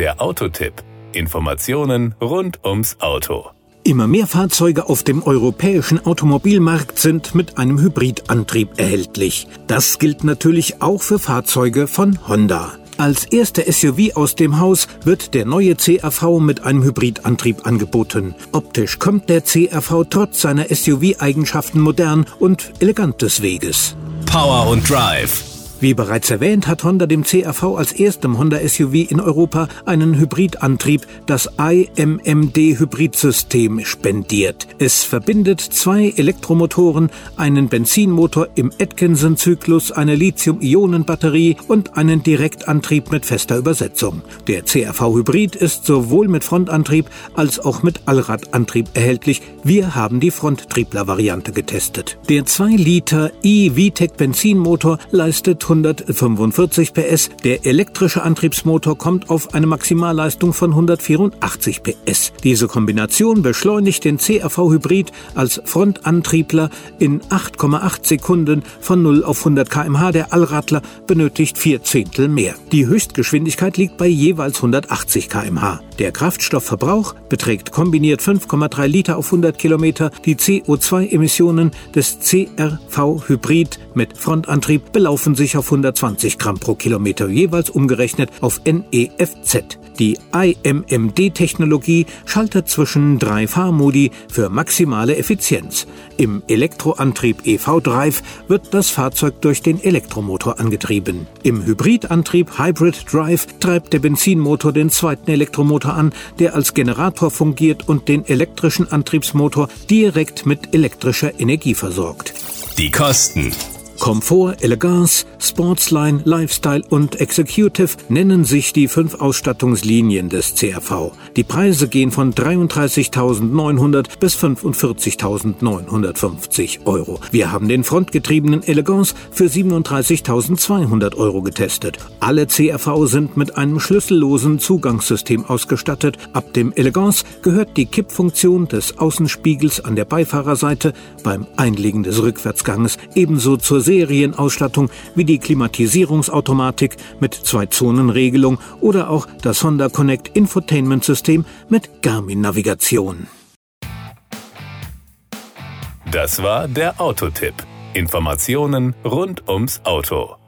Der Autotipp. Informationen rund ums Auto. Immer mehr Fahrzeuge auf dem europäischen Automobilmarkt sind mit einem Hybridantrieb erhältlich. Das gilt natürlich auch für Fahrzeuge von Honda. Als erster SUV aus dem Haus wird der neue CRV mit einem Hybridantrieb angeboten. Optisch kommt der CRV trotz seiner SUV-Eigenschaften modern und elegant des Weges. Power und Drive. Wie bereits erwähnt, hat Honda dem CRV als erstem Honda-SUV in Europa einen Hybridantrieb, das iMMD-Hybridsystem, spendiert. Es verbindet zwei Elektromotoren, einen Benzinmotor im Atkinson-Zyklus, eine Lithium-Ionen-Batterie und einen Direktantrieb mit fester Übersetzung. Der CRV-Hybrid ist sowohl mit Frontantrieb als auch mit Allradantrieb erhältlich. Wir haben die Fronttriebler-Variante getestet. Der 2 Liter e-VTEC Benzinmotor leistet 145 PS. Der elektrische Antriebsmotor kommt auf eine Maximalleistung von 184 PS. Diese Kombination beschleunigt den CRV Hybrid als Frontantriebler in 8,8 Sekunden von 0 auf 100 km/h. Der Allradler benötigt vier Zehntel mehr. Die Höchstgeschwindigkeit liegt bei jeweils 180 km/h. Der Kraftstoffverbrauch beträgt kombiniert 5,3 Liter auf 100 Kilometer. Die CO2-Emissionen des CRV Hybrid mit Frontantrieb belaufen sich auf 120 Gramm pro Kilometer, jeweils umgerechnet auf NEFZ. Die IMMD-Technologie schaltet zwischen drei Fahrmodi für maximale Effizienz. Im Elektroantrieb EV-Drive wird das Fahrzeug durch den Elektromotor angetrieben. Im Hybridantrieb Hybrid Drive treibt der Benzinmotor den zweiten Elektromotor an, der als Generator fungiert und den elektrischen Antriebsmotor direkt mit elektrischer Energie versorgt. Die Kosten. Komfort, Elegance, Sportsline, Lifestyle und Executive nennen sich die fünf Ausstattungslinien des CRV. Die Preise gehen von 33.900 bis 45.950 Euro. Wir haben den frontgetriebenen Elegance für 37.200 Euro getestet. Alle CRV sind mit einem schlüssellosen Zugangssystem ausgestattet. Ab dem Elegance gehört die Kippfunktion des Außenspiegels an der Beifahrerseite beim Einlegen des Rückwärtsganges ebenso zur Serienausstattung wie die Klimatisierungsautomatik mit Zwei-Zonen-Regelung oder auch das Honda Connect Infotainment System mit Garmin-Navigation. Das war der Autotipp. Informationen rund ums Auto.